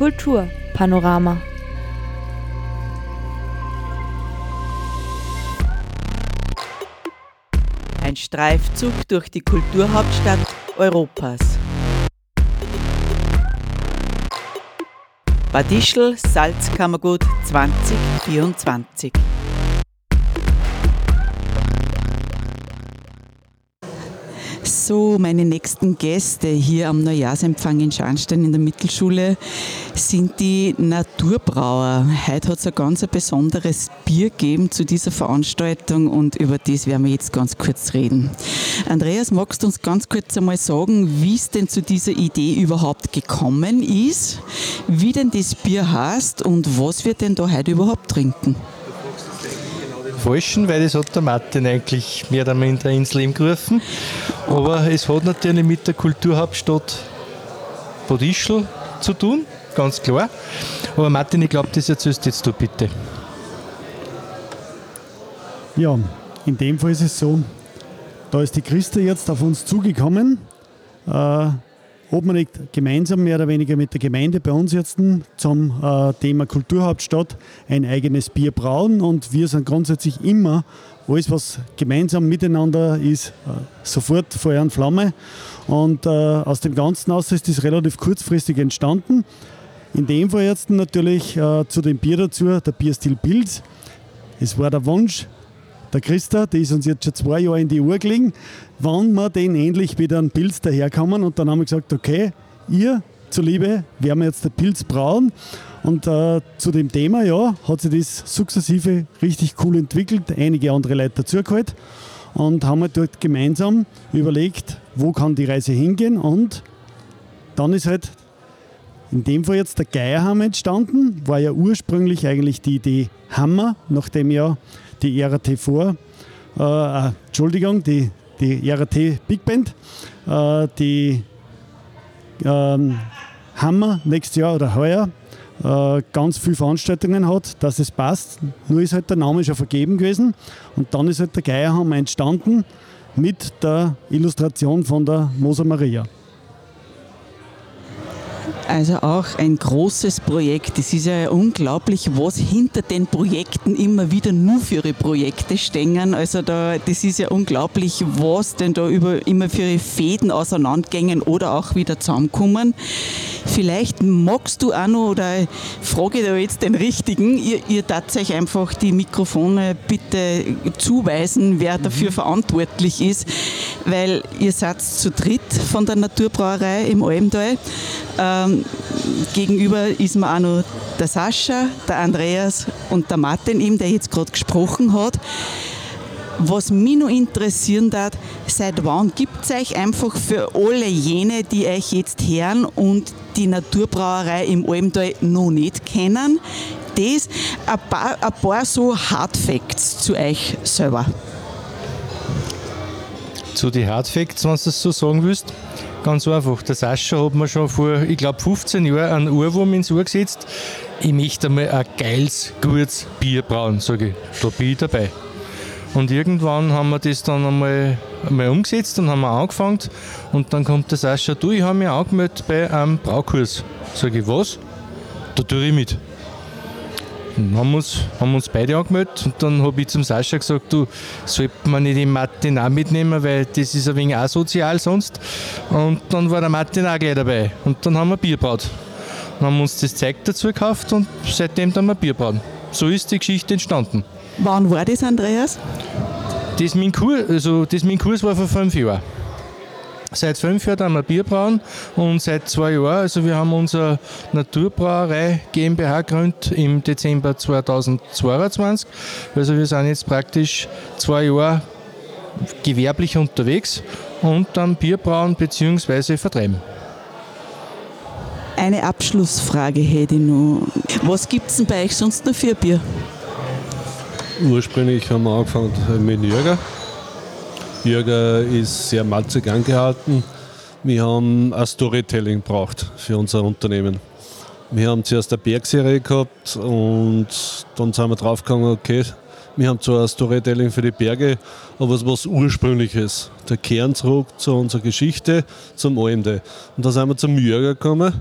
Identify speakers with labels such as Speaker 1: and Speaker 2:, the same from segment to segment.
Speaker 1: Kulturpanorama.
Speaker 2: Ein Streifzug durch die Kulturhauptstadt Europas. Bad Ischl Salzkammergut 2024. So, meine nächsten Gäste hier am Neujahrsempfang in Scharnstein in der Mittelschule sind die Naturbrauer. Heute hat es ein ganz besonderes Bier gegeben zu dieser Veranstaltung und über das werden wir jetzt ganz kurz reden. Andreas, magst du uns ganz kurz einmal sagen, wie es denn zu dieser Idee überhaupt gekommen ist, wie denn das Bier heißt und was wir denn da heute überhaupt trinken?
Speaker 3: Falschen, weil das hat der Martin eigentlich mehr oder minder ins Leben gerufen. Aber es hat natürlich mit der Kulturhauptstadt Bad Ischl zu tun, ganz klar. Aber Martin, ich glaube, das erzählst jetzt du bitte.
Speaker 4: Ja, in dem Fall ist es so, da ist die Christa jetzt auf uns zugekommen. Äh, ob wir nicht gemeinsam mehr oder weniger mit der Gemeinde bei uns jetzt zum äh, Thema Kulturhauptstadt ein eigenes Bier brauen und wir sind grundsätzlich immer alles, was gemeinsam miteinander ist, äh, sofort Feuer und Flamme. Und äh, aus dem Ganzen aus ist das relativ kurzfristig entstanden. In dem Fall jetzt natürlich äh, zu dem Bier dazu, der Bierstil Pilz. Es war der Wunsch der Christa, die ist uns jetzt schon zwei Jahre in die Uhr gelegen, wann wir denn endlich wieder einen Pilz daherkommen. Und dann haben wir gesagt, okay, ihr zuliebe werden wir jetzt den Pilz brauen. Und äh, zu dem Thema, ja, hat sich das sukzessive richtig cool entwickelt, einige andere Leute dazugeholt und haben wir dort gemeinsam überlegt, wo kann die Reise hingehen und dann ist halt in dem Fall jetzt der Geierhammer entstanden, war ja ursprünglich eigentlich die Idee Hammer, nachdem ja die RAT vor, äh, Entschuldigung, die, die RAT Big Band, äh, die ähm, Hammer nächstes Jahr oder heuer äh, ganz viele Veranstaltungen hat, dass es passt. Nur ist halt der Name schon vergeben gewesen und dann ist halt der Geierhammer entstanden mit der Illustration von der Moser Maria.
Speaker 2: Also auch ein großes Projekt. Es ist ja unglaublich, was hinter den Projekten immer wieder nur für ihre Projekte stehen. Also da, das ist ja unglaublich, was denn da über, immer für ihre Fäden auseinandergängen oder auch wieder zusammenkommen. Vielleicht magst du auch noch, oder frage da jetzt den Richtigen, ihr, ihr euch einfach die Mikrofone bitte zuweisen, wer mhm. dafür verantwortlich ist, weil ihr seid zu dritt von der Naturbrauerei im Almtal. Ähm, gegenüber ist mir auch noch der Sascha, der Andreas und der Martin, eben, der jetzt gerade gesprochen hat. Was mich noch interessieren darf, seit wann gibt es euch einfach für alle jene, die euch jetzt hören und die Naturbrauerei im Almtal noch nicht kennen, das ein paar, ein paar so Hard Facts zu euch selber.
Speaker 3: Zu den Hard Facts, wenn du das so sagen willst? Ganz einfach. Der Sascha hat mir schon vor, ich glaube, 15 Jahren einen Ohrwurm ins Ohr gesetzt. Ich möchte einmal ein geiles, gutes Bier brauen, sage ich. Da bin ich dabei. Und irgendwann haben wir das dann einmal, einmal umgesetzt und haben wir angefangen. Und dann kommt der Sascha, du, ich habe mich angemeldet bei einem Braukurs. Sage ich, was? Da tue ich mit. Haben uns, haben uns beide angemeldet und dann habe ich zum Sascha gesagt, du, sollte man nicht den Martin auch mitnehmen, weil das ist ein wenig asozial sonst. Und dann war der Martin auch gleich dabei und dann haben wir Bier gebraut. Dann haben wir uns das Zeug dazu gekauft und seitdem dann wir Bier brauen. So ist die Geschichte entstanden.
Speaker 2: Wann war das, Andreas?
Speaker 3: Das mein Kurs, also das mein Kurs war vor fünf Jahren. Seit fünf Jahren haben wir Bier brauen und seit zwei Jahren, also wir haben unsere Naturbrauerei GmbH gegründet im Dezember 2022. Also wir sind jetzt praktisch zwei Jahre gewerblich unterwegs und dann Bier brauen bzw. vertreiben.
Speaker 2: Eine Abschlussfrage hätte ich noch. Was gibt es denn bei euch sonst noch für Bier?
Speaker 5: Ursprünglich haben wir angefangen mit Jürger Bürger ist sehr malzig angehalten. Wir haben ein Storytelling braucht für unser Unternehmen. Wir haben zuerst eine Bergserie gehabt und dann sind wir draufgegangen, okay, wir haben zwar ein Storytelling für die Berge, aber es was Ursprüngliches. Der Kern zurück zu unserer Geschichte, zum Almde. Und da sind wir zum Jürger gekommen.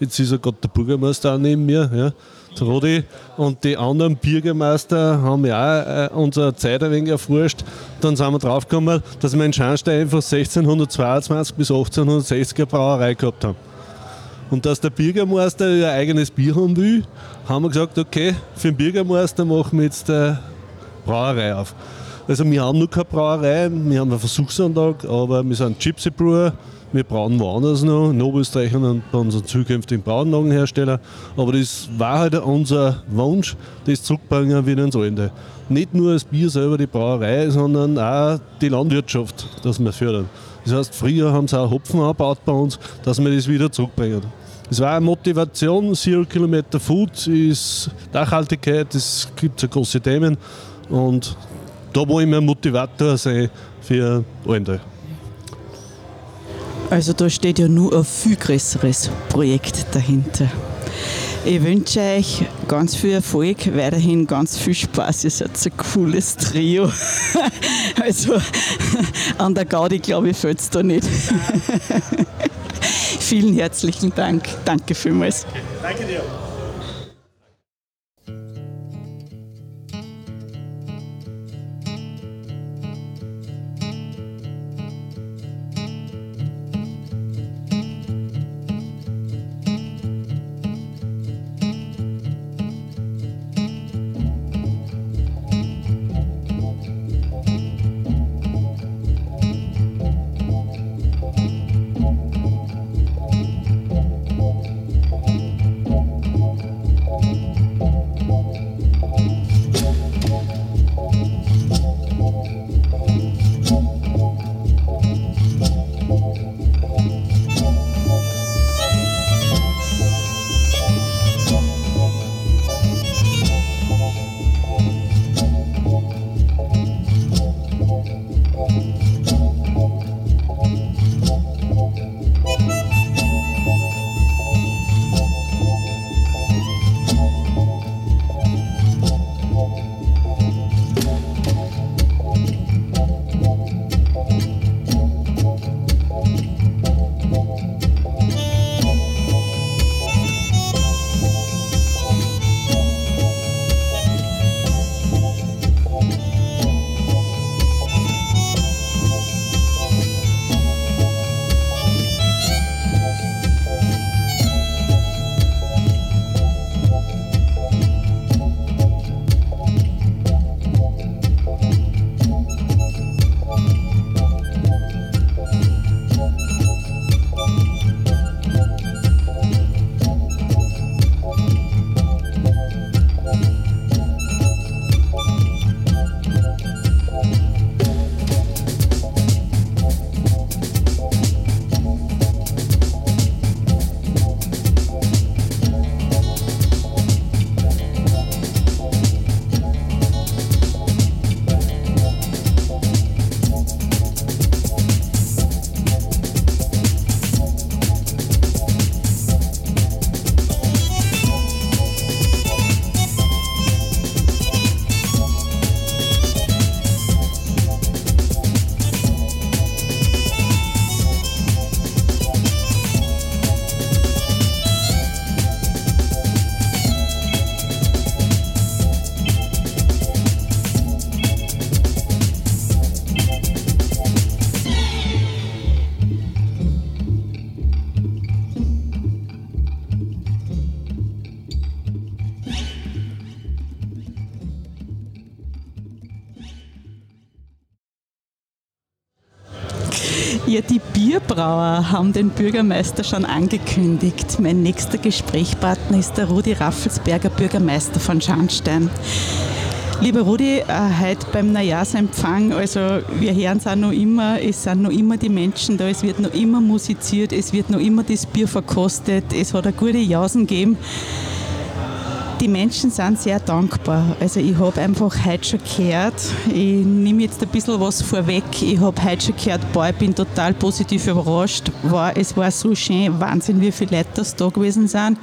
Speaker 5: Jetzt ist ja gerade der Bürgermeister auch neben mir, ja, Rodi. Und die anderen Bürgermeister haben ja auch äh, unsere Zeit ein wenig erforscht. Dann sind wir draufgekommen, dass wir in Scharnstein einfach 1622 bis 1860 eine Brauerei gehabt haben. Und dass der Bürgermeister ein eigenes Bier haben will, haben wir gesagt, okay, für den Bürgermeister machen wir jetzt eine Brauerei auf. Also wir haben noch keine Brauerei, wir haben eine Versuchsanlage, aber wir sind Gypsy Brewer, wir brauen woanders noch, in Oberösterreich und bei unseren zukünftigen Brauanlagenhersteller. Aber das war halt unser Wunsch, das zurückbringen wieder ins Alte. Nicht nur das Bier selber, die Brauerei, sondern auch die Landwirtschaft, dass wir fördern. Das heißt, früher haben sie auch Hopfen angebaut bei uns, dass wir das wieder zurückbringen. Es war eine Motivation, Zero Kilometer Food ist Nachhaltigkeit, es gibt so große Themen und da wollen wir Motivator sein für andere.
Speaker 2: Also da steht ja nur ein viel größeres Projekt dahinter. Ich wünsche euch ganz viel Erfolg, weiterhin ganz viel Spaß. Ihr seid ein cooles Trio. Also an der Gaudi, glaube ich, fällt es da nicht. Vielen herzlichen Dank. Danke vielmals. Danke dir. Haben den Bürgermeister schon angekündigt. Mein nächster Gesprächspartner ist der Rudi Raffelsberger, Bürgermeister von Scharnstein. Lieber Rudi, äh, heute beim Neujahrsempfang, also wir hören es auch noch immer, es sind noch immer die Menschen da, es wird noch immer musiziert, es wird noch immer das Bier verkostet, es hat eine gute Jausen gegeben die Menschen sind sehr dankbar. Also ich habe einfach heute schon gehört, ich nehme jetzt ein bisschen was vorweg, ich habe heute schon gehört, boah, ich bin total positiv überrascht. War, es war so schön, Wahnsinn, wie viele Leute das da gewesen sind.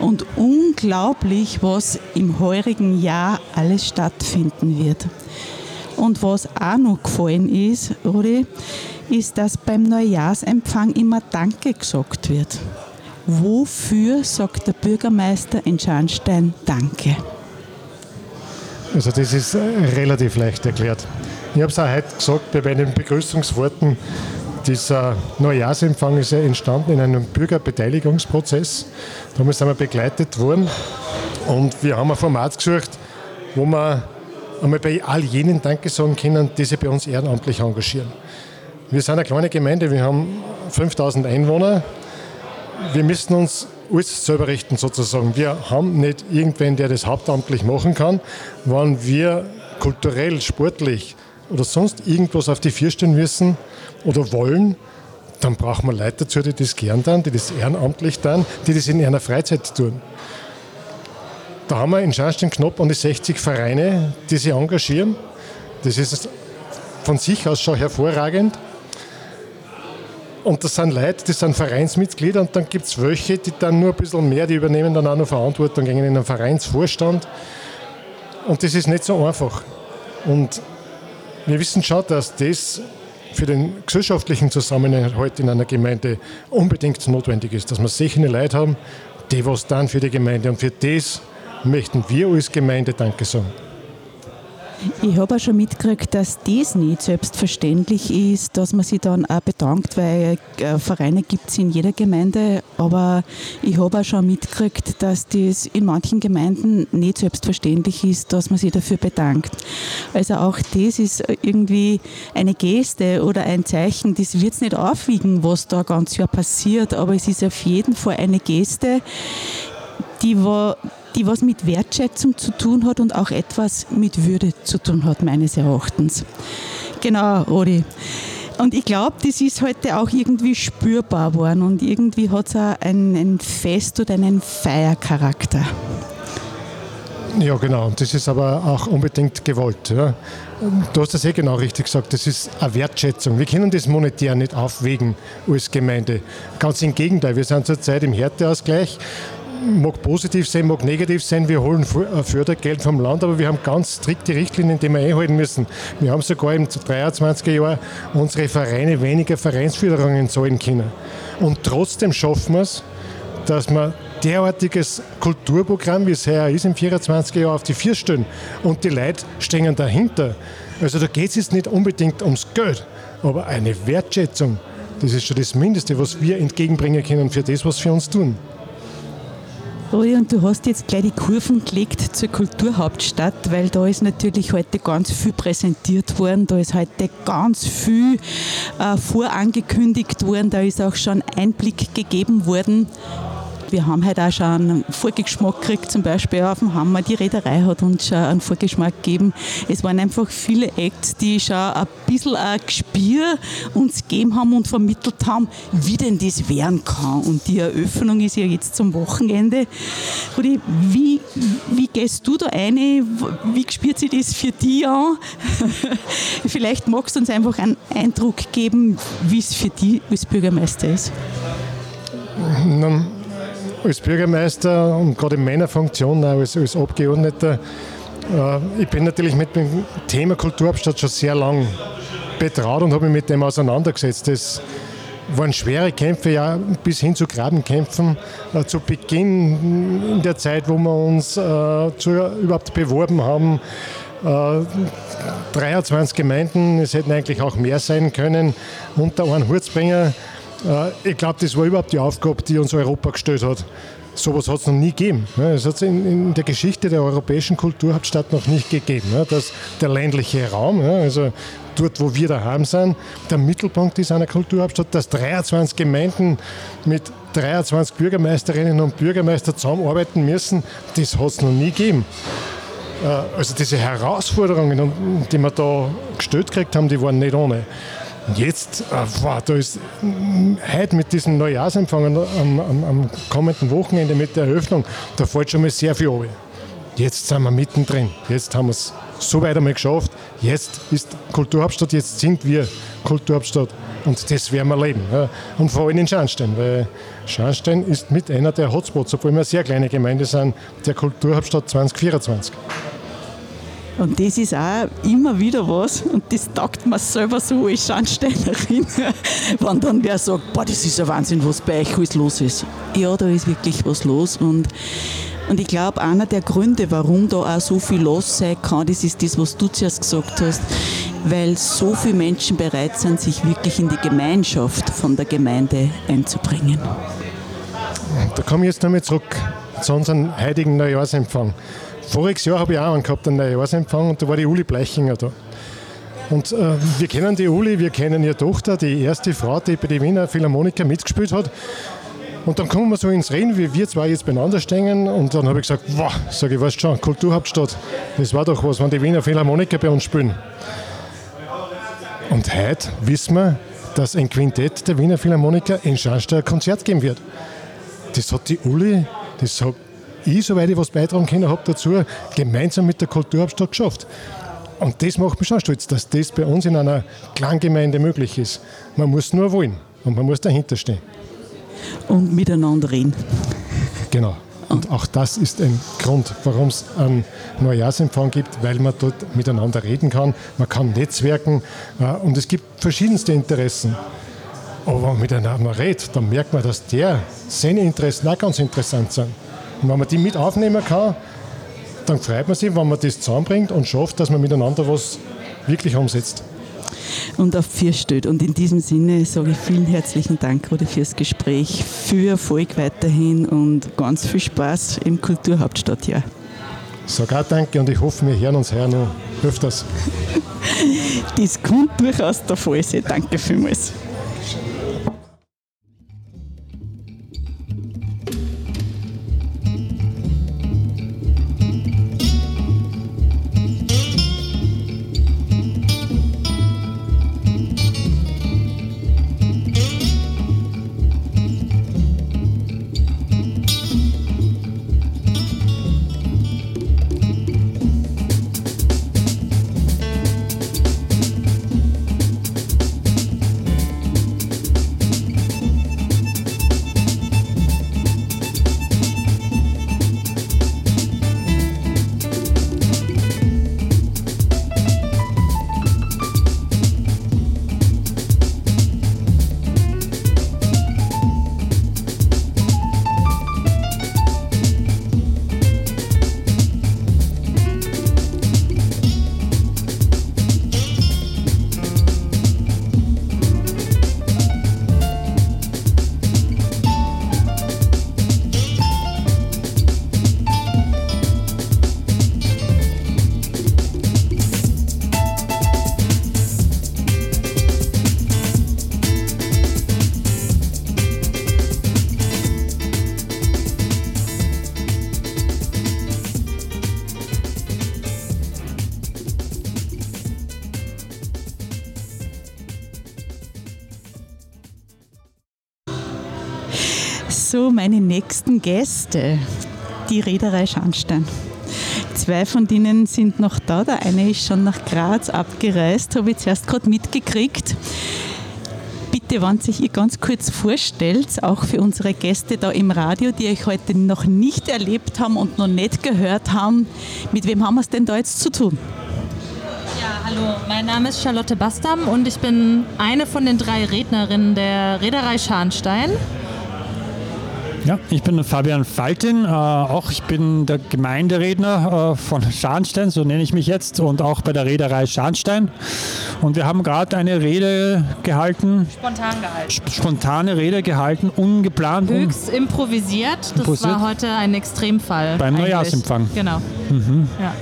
Speaker 2: Und unglaublich, was im heurigen Jahr alles stattfinden wird. Und was auch noch gefallen ist, Rudi, ist, dass beim Neujahrsempfang immer Danke gesagt wird. Wofür sagt der Bürgermeister in Scharnstein Danke?
Speaker 1: Also das ist äh, relativ leicht erklärt. Ich habe es auch heute gesagt bei meinen Begrüßungsworten. Dieser Neujahrsempfang ist ja entstanden in einem Bürgerbeteiligungsprozess. Damals sind wir begleitet worden und wir haben ein Format gesucht, wo wir einmal bei all jenen Danke sagen können, die sich bei uns ehrenamtlich engagieren. Wir sind eine kleine Gemeinde, wir haben 5000 Einwohner. Wir müssen uns alles selber richten sozusagen. Wir haben nicht irgendwen, der das hauptamtlich machen kann. Wenn wir kulturell, sportlich oder sonst irgendwas auf die vier stellen müssen oder wollen, dann brauchen wir Leute dazu, die das gern tun, die das ehrenamtlich tun, die das in ihrer Freizeit tun. Da haben wir in Scharnstein knapp an die 60 Vereine, die sich engagieren. Das ist von sich aus schon hervorragend. Und das sind Leute, das sind Vereinsmitglieder und dann gibt es welche, die dann nur ein bisschen mehr, die übernehmen dann auch noch Verantwortung gegen einen Vereinsvorstand. Und das ist nicht so einfach. Und wir wissen schon, dass das für den gesellschaftlichen Zusammenhalt in einer Gemeinde unbedingt notwendig ist, dass wir solche Leute haben, die was dann für die Gemeinde und für das möchten wir als Gemeinde Danke sagen.
Speaker 2: Ich habe auch schon mitgekriegt, dass das nicht selbstverständlich ist, dass man sich dann auch bedankt, weil äh, Vereine gibt es in jeder Gemeinde, aber ich habe auch schon mitgekriegt, dass das in manchen Gemeinden nicht selbstverständlich ist, dass man sich dafür bedankt. Also auch das ist irgendwie eine Geste oder ein Zeichen, das wird es nicht aufwiegen, was da ganz Jahr passiert, aber es ist auf jeden Fall eine Geste, die war die was mit Wertschätzung zu tun hat und auch etwas mit Würde zu tun hat, meines Erachtens. Genau, Rodi. Und ich glaube, das ist heute auch irgendwie spürbar worden und irgendwie hat es auch ein, Fest oder einen Feiercharakter.
Speaker 1: Ja, genau. Und das ist aber auch unbedingt gewollt. Ja. Du hast das eh genau richtig gesagt. Das ist eine Wertschätzung. Wir können das monetär nicht aufwägen als Gemeinde. Ganz im Gegenteil. Wir sind zurzeit im Härteausgleich mag positiv sein, mag negativ sein. Wir holen äh, Fördergeld vom Land, aber wir haben ganz strikte Richtlinien, die wir einhalten müssen. Wir haben sogar im 23er Jahr unsere Vereine weniger Vereinsförderungen zahlen können. Und trotzdem schaffen wir es, dass wir derartiges Kulturprogramm, wie es heuer ist, im 24er Jahr auf die vier stellen. Und die Leute stehen dahinter. Also da geht es jetzt nicht unbedingt ums Geld, aber eine Wertschätzung. Das ist schon das Mindeste, was wir entgegenbringen können für das, was wir uns tun.
Speaker 2: Rudi, und du hast jetzt gleich die Kurven gelegt zur Kulturhauptstadt, weil da ist natürlich heute ganz viel präsentiert worden, da ist heute ganz viel äh, vorangekündigt worden, da ist auch schon Einblick gegeben worden wir haben heute auch schon einen Vorgeschmack gekriegt, zum Beispiel auf dem Hammer. Die Reederei hat uns schon einen Vorgeschmack gegeben. Es waren einfach viele Acts, die schon ein bisschen ein Gespür uns gegeben haben und vermittelt haben, wie denn das werden kann. Und die Eröffnung ist ja jetzt zum Wochenende. Rudi, wie, wie gehst du da ein? Wie spürt sich das für dich an? Vielleicht magst du uns einfach einen Eindruck geben, wie es für dich als Bürgermeister ist
Speaker 1: als Bürgermeister und gerade in meiner Funktion als, als Abgeordneter, äh, ich bin natürlich mit dem Thema Kulturhauptstadt schon sehr lang betraut und habe mich mit dem auseinandergesetzt. Das waren schwere Kämpfe, ja, bis hin zu Grabenkämpfen. Äh, zu Beginn in der Zeit, wo wir uns äh, zu, überhaupt beworben haben, 23 äh, Gemeinden, es hätten eigentlich auch mehr sein können, unter einen Hurzbringer ich glaube, das war überhaupt die Aufgabe, die uns Europa gestellt hat. So etwas hat es noch nie gegeben. Es hat es in, der Geschichte der europäischen Kulturhauptstadt noch nicht gegeben, dass der ländliche Raum, also dort, wo wir daheim sind, der Mittelpunkt ist einer Kulturhauptstadt, dass 23 Gemeinden mit 23 Bürgermeisterinnen und Bürgermeister zusammenarbeiten müssen, das hat es noch nie gegeben. Äh, also diese Herausforderungen, die wir da gestellt gekriegt haben, die waren nicht ohne. Jetzt, äh, wow, da ist heute mit diesem Neujahrsempfang am, am, am, kommenden Wochenende mit der Eröffnung, da fällt schon mal sehr viel ab. Jetzt sind wir mittendrin. Jetzt haben wir es so weit einmal geschafft. Jetzt ist Kulturhauptstadt, jetzt sind wir Kulturhauptstadt. Und das werden wir leben. Ja. Und vor allem in Scharnstein, weil Scharnstein ist mit einer der Hotspots, obwohl wir eine sehr kleine Gemeinde sind, der Kulturhauptstadt 2024.
Speaker 2: Und das ist auch immer wieder was und das taugt mir selber so als Schandsteinerin, wenn dann wer sagt, boah, das ist ein Wahnsinn, was bei euch alles los ist. Ja, da ist wirklich was los und und ich glaube, einer der Gründe, warum da auch so viel los sein kann, das ist das, was du zuerst gesagt hast, weil so viele Menschen bereit sind, sich wirklich in die Gemeinschaft von der Gemeinde einzubringen.
Speaker 1: Da komme ich jetzt nochmal zurück zu unserem heutigen Neujahrsempfang. Voriges Jahr habe ich auch einen gehabt, einen Neujahrsempfang, und da war die Uli Bleichinger da. Und äh, wir kennen die Uli, wir kennen ihre Tochter, die erste Frau, die bei den Wiener Philharmoniker mitgespielt hat. Und dann kommen wir so ins Reden, wie wir zwei jetzt beieinander stehen. Und dann habe ich gesagt, wow, sag ich, weißt schon, Kulturhauptstadt, das war doch was, wenn die Wiener Philharmoniker bei uns spielen. Und heute wissen wir, dass ein Quintett der Wiener Philharmoniker in Scharnstein ein Konzert geben wird. Das hat die Uli, das habe ich, soweit ich was beitragen können habe dazu, gemeinsam mit der Kulturhauptstadt geschafft. Und das macht mich schon stolz, dass das bei uns in einer Klanggemeinde möglich ist. Man muss nur wollen und man muss dahinter stehen
Speaker 2: und miteinander reden.
Speaker 1: Genau. Und auch das ist ein Grund, warum es einen Neujahrsempfang gibt, weil man dort miteinander reden kann, man kann netzwerken äh, und es gibt verschiedenste Interessen. Aber wenn man miteinander redet, dann merkt man, dass der seine Interessen auch ganz interessant sind. Und wenn man die mit aufnehmen kann, dann freut man sich, wenn man das zusammenbringt und schafft, dass man miteinander was wirklich umsetzt
Speaker 2: und auf vier steht. Und in diesem Sinne sage ich vielen herzlichen Dank, Rudi, fürs Gespräch, viel Erfolg weiterhin und ganz viel Spaß im Kulturhauptstadtjahr.
Speaker 1: Auch danke und ich hoffe, wir hören uns her noch öfters.
Speaker 2: das kommt durchaus der Fall sein. Danke vielmals. Meine nächsten Gäste, die Reederei Scharnstein. Zwei von denen sind noch da. Der eine ist schon nach Graz abgereist, habe ich zuerst gerade mitgekriegt. Bitte, wenn sich ihr ganz kurz vorstellt, auch für unsere Gäste da im Radio, die euch heute noch nicht erlebt haben und noch nicht gehört haben, mit wem haben wir es denn da jetzt zu tun?
Speaker 6: Ja, hallo, mein Name ist Charlotte Bastam und ich bin eine von den drei Rednerinnen der Reederei Scharnstein.
Speaker 7: Ja, ich bin Fabian Faltin, äh, auch ich bin der Gemeinderedner äh, von Scharnstein, so nenne ich mich jetzt, und auch bei der Reederei Scharnstein. Und wir haben gerade eine Rede gehalten.
Speaker 6: Spontan gehalten.
Speaker 7: Spontane Rede gehalten, ungeplant.
Speaker 6: Höchst improvisiert. Das improvisiert. war heute ein Extremfall.
Speaker 7: Beim eigentlich. Neujahrsempfang.
Speaker 6: Genau. Mhm. Ja.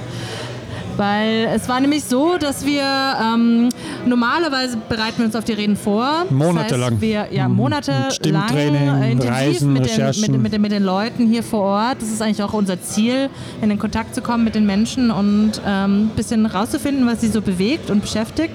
Speaker 6: Weil es war nämlich so, dass wir ähm, normalerweise bereiten wir uns auf die Reden vor.
Speaker 7: Monatelang.
Speaker 6: Das heißt, wir, ja, mhm. monatelang
Speaker 7: äh, intensiv Reisen,
Speaker 6: mit, den, mit, mit, mit, den Leuten hier vor Ort. Das ist eigentlich auch unser Ziel, in den Kontakt zu kommen mit den Menschen und ein ähm, bisschen rauszufinden, was sie so bewegt und beschäftigt.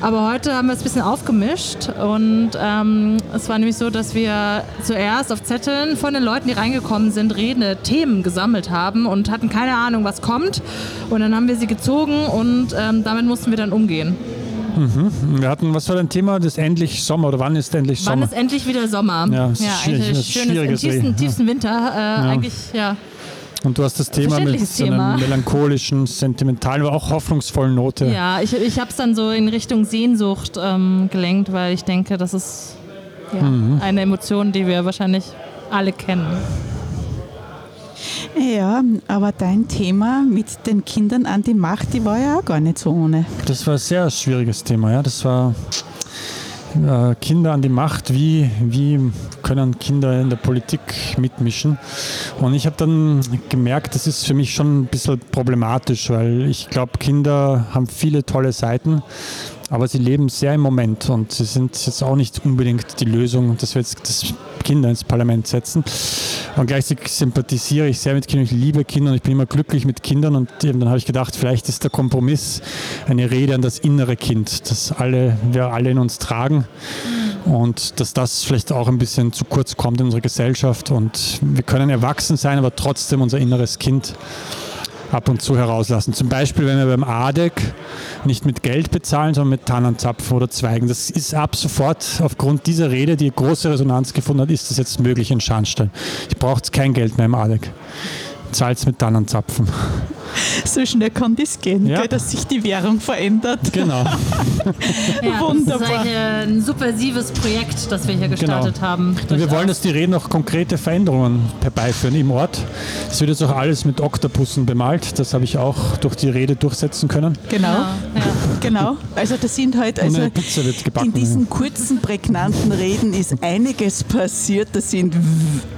Speaker 6: Aber heute haben wir es ein bisschen aufgemischt und ähm, es war nämlich so, dass wir zuerst auf Zetteln von den Leuten, die reingekommen sind, Rede, Themen gesammelt haben und hatten keine Ahnung, was kommt. Und dann haben wir sie gezogen und ähm, damit mussten wir dann umgehen.
Speaker 7: Mhm. Wir hatten, was war dein Thema? Das endlich Sommer oder wann ist endlich Sommer?
Speaker 6: Wann ist endlich wieder Sommer?
Speaker 7: Ja, das ja, ist
Speaker 6: eigentlich schönes, im tiefsten, tiefsten Winter. Äh, ja. Eigentlich, ja
Speaker 7: Und du hast das Thema mit so einer melancholischen, sentimentalen, aber auch hoffnungsvollen Note.
Speaker 6: Ja, ich, ich habe es dann so in Richtung Sehnsucht ähm, gelenkt, weil ich denke, das ist ja, mhm. eine Emotion, die wir wahrscheinlich alle kennen.
Speaker 2: Ja, aber dein Thema mit den Kindern an die Macht, die war ja auch gar nicht so ohne.
Speaker 7: Das war ein sehr schwieriges Thema, ja. Das war äh, Kinder an die Macht, wie, wie können Kinder in der Politik mitmischen. Und ich habe dann gemerkt, das ist für mich schon ein bisschen problematisch, weil ich glaube, Kinder haben viele tolle Seiten, aber sie leben sehr im Moment und sie sind jetzt auch nicht unbedingt die Lösung, dass wir jetzt das Kinder ins Parlament setzen. Und gleichzeitig sympathisiere ich sehr mit Kindern, ich liebe Kinder und ich bin immer glücklich mit Kindern. Und eben dann habe ich gedacht, vielleicht ist der Kompromiss eine Rede an das innere Kind, das alle, wir alle in uns tragen. Und dass das vielleicht auch ein bisschen zu kurz kommt in unserer Gesellschaft. Und wir können erwachsen sein, aber trotzdem unser inneres Kind ab und zu herauslassen. Zum Beispiel, wenn wir beim ADEC nicht mit Geld bezahlen, sondern mit Tannenzapfen oder Zweigen. Das ist ab sofort aufgrund dieser Rede, die große Resonanz gefunden hat, ist das jetzt möglich in Scharnstein. Ich brauche kein Geld mehr im ADEC. Zahlt es mit Tannenzapfen.
Speaker 2: so schnell kann das gehen, ja. gell, dass sich die Währung verändert.
Speaker 7: Genau.
Speaker 6: ja, Wunderbar. Das ist ein subversives Projekt, das wir hier gestartet genau. haben.
Speaker 7: Und wir wollen, dass die Reden auch konkrete Veränderungen herbeiführen im Ort. Es wird jetzt auch alles mit Oktopussen bemalt. Das habe ich auch durch die Rede durchsetzen können.
Speaker 2: Genau. Ja. Genau. Also das sind halt also in diesen kurzen prägnanten Reden ist einiges passiert. Das sind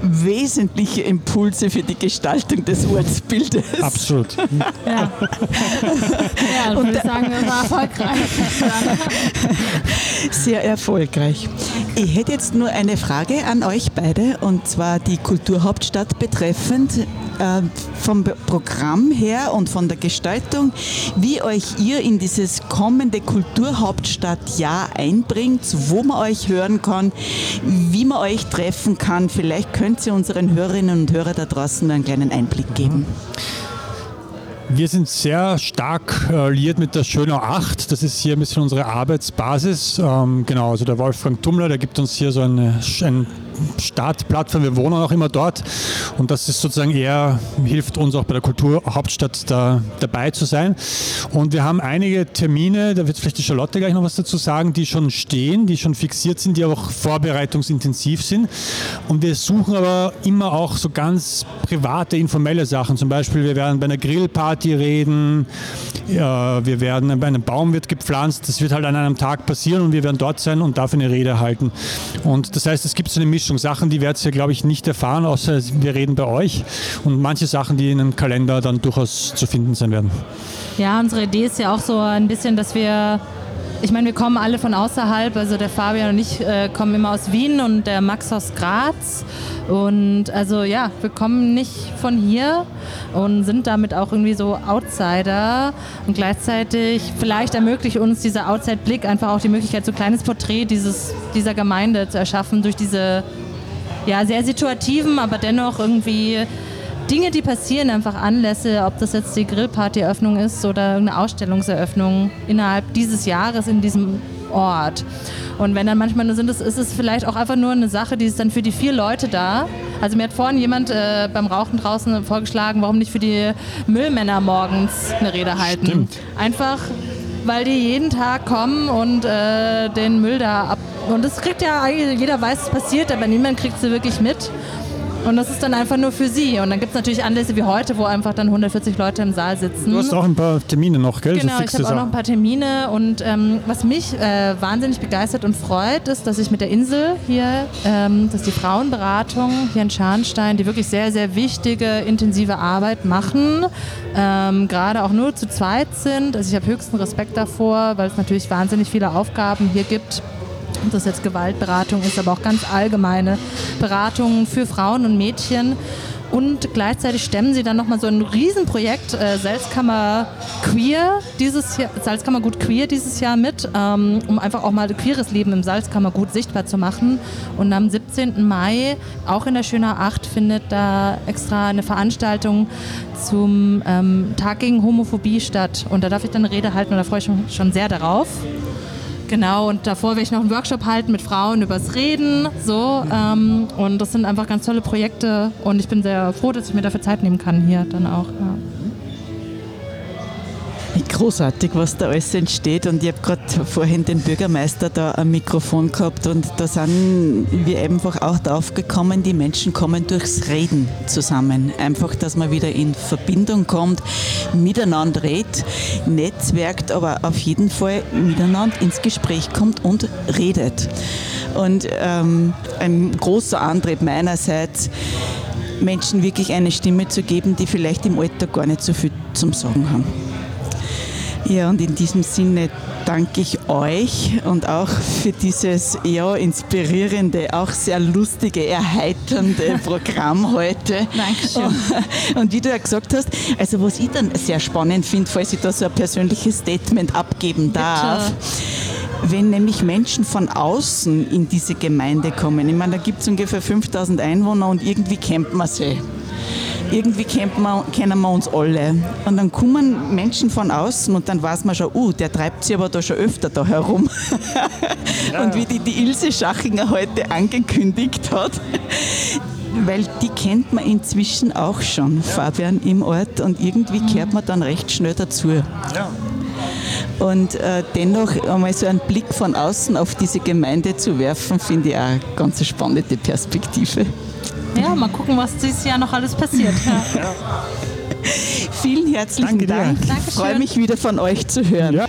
Speaker 2: wesentliche Impulse für die Gestaltung des Ortsbildes.
Speaker 7: Absolut.
Speaker 6: Ja. ja, und würde sagen, das war erfolgreich.
Speaker 2: Sehr erfolgreich. Ich hätte jetzt nur eine Frage an euch beide und zwar die Kulturhauptstadt betreffend äh, vom Programm her und von der Gestaltung, wie euch ihr in dieses kommende Kulturhauptstadtjahr einbringt, wo man euch hören kann, wie man euch treffen kann. Vielleicht könnt ihr unseren Hörerinnen und Hörern da draußen einen kleinen Einblick geben.
Speaker 7: Wir sind sehr stark äh, alliiert mit der Schönau 8. Das ist hier ein bisschen unsere Arbeitsbasis. Ähm, genau, also der Wolfgang Tummler, der gibt uns hier so eine, ein Startplattform. Wir wohnen auch immer dort und das ist sozusagen eher, hilft uns auch bei der Kulturhauptstadt da, dabei zu sein. Und wir haben einige Termine, da wird vielleicht die Charlotte gleich noch was dazu sagen, die schon stehen, die schon fixiert sind, die auch vorbereitungsintensiv sind. Und wir suchen aber immer auch so ganz private, informelle Sachen. Zum Beispiel, wir werden bei einer Grillparty reden, wir werden bei einem Baum wird gepflanzt, das wird halt an einem Tag passieren und wir werden dort sein und dafür eine Rede halten. Und das heißt, es gibt so eine Mischung Sachen, die werdet ihr, glaube ich, nicht erfahren, außer wir reden bei euch. Und manche Sachen, die in einem Kalender dann durchaus zu finden sein werden.
Speaker 6: Ja, unsere Idee ist ja auch so ein bisschen, dass wir ich meine, wir kommen alle von außerhalb. Also der Fabian und ich äh, kommen immer aus Wien und der Max aus Graz. Und also ja, wir kommen nicht von hier und sind damit auch irgendwie so Outsider. Und gleichzeitig vielleicht ermöglicht uns dieser Outside-Blick einfach auch die Möglichkeit, so ein kleines Porträt dieses, dieser Gemeinde zu erschaffen durch diese ja, sehr situativen, aber dennoch irgendwie Dinge, die passieren, einfach Anlässe, ob das jetzt die Grillparty-Eröffnung ist oder eine Ausstellungseröffnung innerhalb dieses Jahres in diesem Ort. Und wenn dann manchmal nur sind, ist es vielleicht auch einfach nur eine Sache, die ist dann für die vier Leute da. Also mir hat vorhin jemand äh, beim Rauchen draußen vorgeschlagen, warum nicht für die Müllmänner morgens eine Rede halten.
Speaker 7: Stimmt.
Speaker 6: Einfach, weil die jeden Tag kommen und äh, den Müll da ab. Und das kriegt ja eigentlich, jeder weiß, es passiert, aber niemand kriegt sie wirklich mit. Und das ist dann einfach nur für sie. Und dann gibt es natürlich Anlässe wie heute, wo einfach dann 140 Leute im Saal sitzen.
Speaker 7: Du hast auch ein paar Termine noch, gell?
Speaker 6: Genau, ich habe auch noch ein paar Termine. Und ähm, was mich äh, wahnsinnig begeistert und freut, ist, dass ich mit der Insel hier, ähm, das ist die Frauenberatung hier in Scharnstein, die wirklich sehr, sehr wichtige, intensive Arbeit machen. Ähm, Gerade auch nur zu zweit sind. Also ich habe höchsten Respekt davor, weil es natürlich wahnsinnig viele Aufgaben hier gibt ob das jetzt Gewaltberatung ist, aber auch ganz allgemeine Beratungen für Frauen und Mädchen. Und gleichzeitig stemmen sie dann nochmal so ein Riesenprojekt, äh, Salzkammer Queer dieses Jahr, Salzkammergut Queer dieses Jahr mit, ähm, um einfach auch mal queeres Leben im Salzkammergut sichtbar zu machen. Und am 17. Mai, auch in der Schöner 8, findet da extra eine Veranstaltung zum ähm, Tag gegen Homophobie statt. Und da darf ich dann eine Rede halten und da freue ich mich schon sehr darauf. Genau, und davor werde ich noch einen Workshop halten mit Frauen übers Reden. So, ähm, und das sind einfach ganz tolle Projekte und ich bin sehr froh, dass ich mir dafür Zeit nehmen kann hier dann auch. Ja
Speaker 2: großartig, was da alles entsteht. Und ich habe gerade vorhin den Bürgermeister da am Mikrofon gehabt und da sind wir einfach auch darauf gekommen, die Menschen kommen durchs Reden zusammen. Einfach, dass man wieder in Verbindung kommt, miteinander redet, netzwerkt, aber auf jeden Fall miteinander ins Gespräch kommt und redet. Und ähm, ein großer Antrieb meinerseits, Menschen wirklich eine Stimme zu geben, die vielleicht im Alter gar nicht so viel zum Sagen haben. Ja, und in diesem Sinne danke ich euch und auch für dieses ja, inspirierende, auch sehr lustige, erheiternde Programm heute.
Speaker 6: Dankeschön.
Speaker 2: Und wie du ja gesagt hast, also was ich dann sehr spannend finde, falls ich da so ein persönliches Statement abgeben darf. Bitte wenn nämlich Menschen von außen in diese Gemeinde kommen. Ich meine, da gibt es ungefähr 5000 Einwohner und irgendwie kennt man sie irgendwie kennt man, kennen wir uns alle. Und dann kommen Menschen von außen und dann weiß man schon, uh, der treibt sich aber da schon öfter da herum. Ja. Und wie die, die Ilse Schachinger heute angekündigt hat, weil die kennt man inzwischen auch schon, ja. Fabian, im Ort und irgendwie kehrt man dann recht schnell dazu. Ja. Und äh, dennoch einmal so einen Blick von außen auf diese Gemeinde zu werfen, finde ich auch eine ganz spannende Perspektive.
Speaker 6: Ja, mal gucken, was dieses Jahr noch alles passiert. Ja.
Speaker 2: Vielen herzlichen Danke Dank. Ich freue mich wieder von euch zu hören. Ja.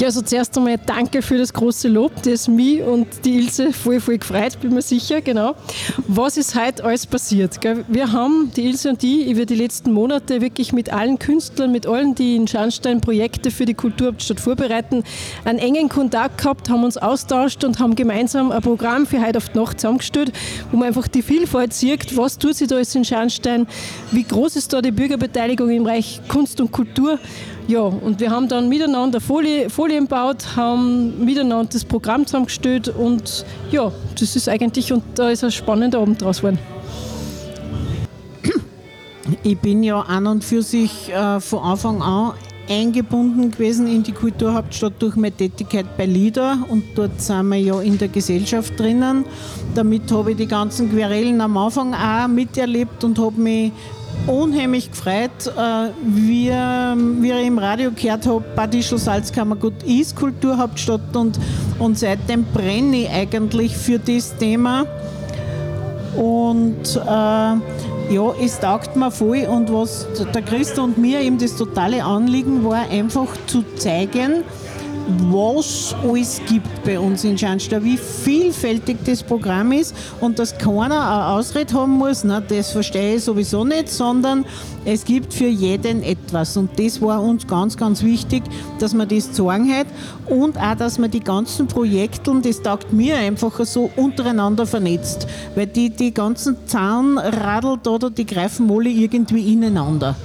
Speaker 8: Ja, also zuerst einmal danke für das große Lob, das mich und die Ilse voll, voll gefreut, bin mir sicher, genau. Was ist heute alles passiert? Wir haben, die Ilse und ich, über die letzten Monate wirklich mit allen Künstlern, mit allen, die in Scharnstein Projekte für die Kulturhauptstadt vorbereiten, einen engen Kontakt gehabt, haben uns austauscht und haben gemeinsam ein Programm für heute auf die Nacht zusammengestellt, wo man einfach die Vielfalt sieht, was tut sich da alles in Scharnstein, wie groß ist da die Bürgerbeteiligung im Bereich Kunst und Kultur ja, und wir haben dann miteinander Folie, Folien gebaut, haben miteinander das Programm zusammengestellt und ja, das ist eigentlich, und da ist ein spannender Abend draus geworden.
Speaker 9: Ich bin ja an und für sich äh, von Anfang an eingebunden gewesen in die Kulturhauptstadt durch meine Tätigkeit bei LIDA und dort sind wir ja in der Gesellschaft drinnen. Damit habe ich die ganzen Querelen am Anfang auch miterlebt und habe mich unheimlich gefreut, äh, wie, wie ich im Radio gehört habe, Bad Ischl Salzkammergut ist Kulturhauptstadt und, und seitdem brenne ich eigentlich für das Thema. Und äh, ja, es taugt mir voll und was der Christa und mir eben das totale Anliegen war, einfach zu zeigen, was alles gibt bei uns in Schanstau, wie vielfältig das Programm ist und dass keiner eine Ausrede haben muss, na, das verstehe ich sowieso nicht, sondern es gibt für jeden etwas und das war uns ganz, ganz wichtig, dass man das sagen hat und auch, dass man die ganzen Projekte, das taugt mir einfach so untereinander vernetzt, weil die, die ganzen Zahnradl da, die greifen alle irgendwie ineinander.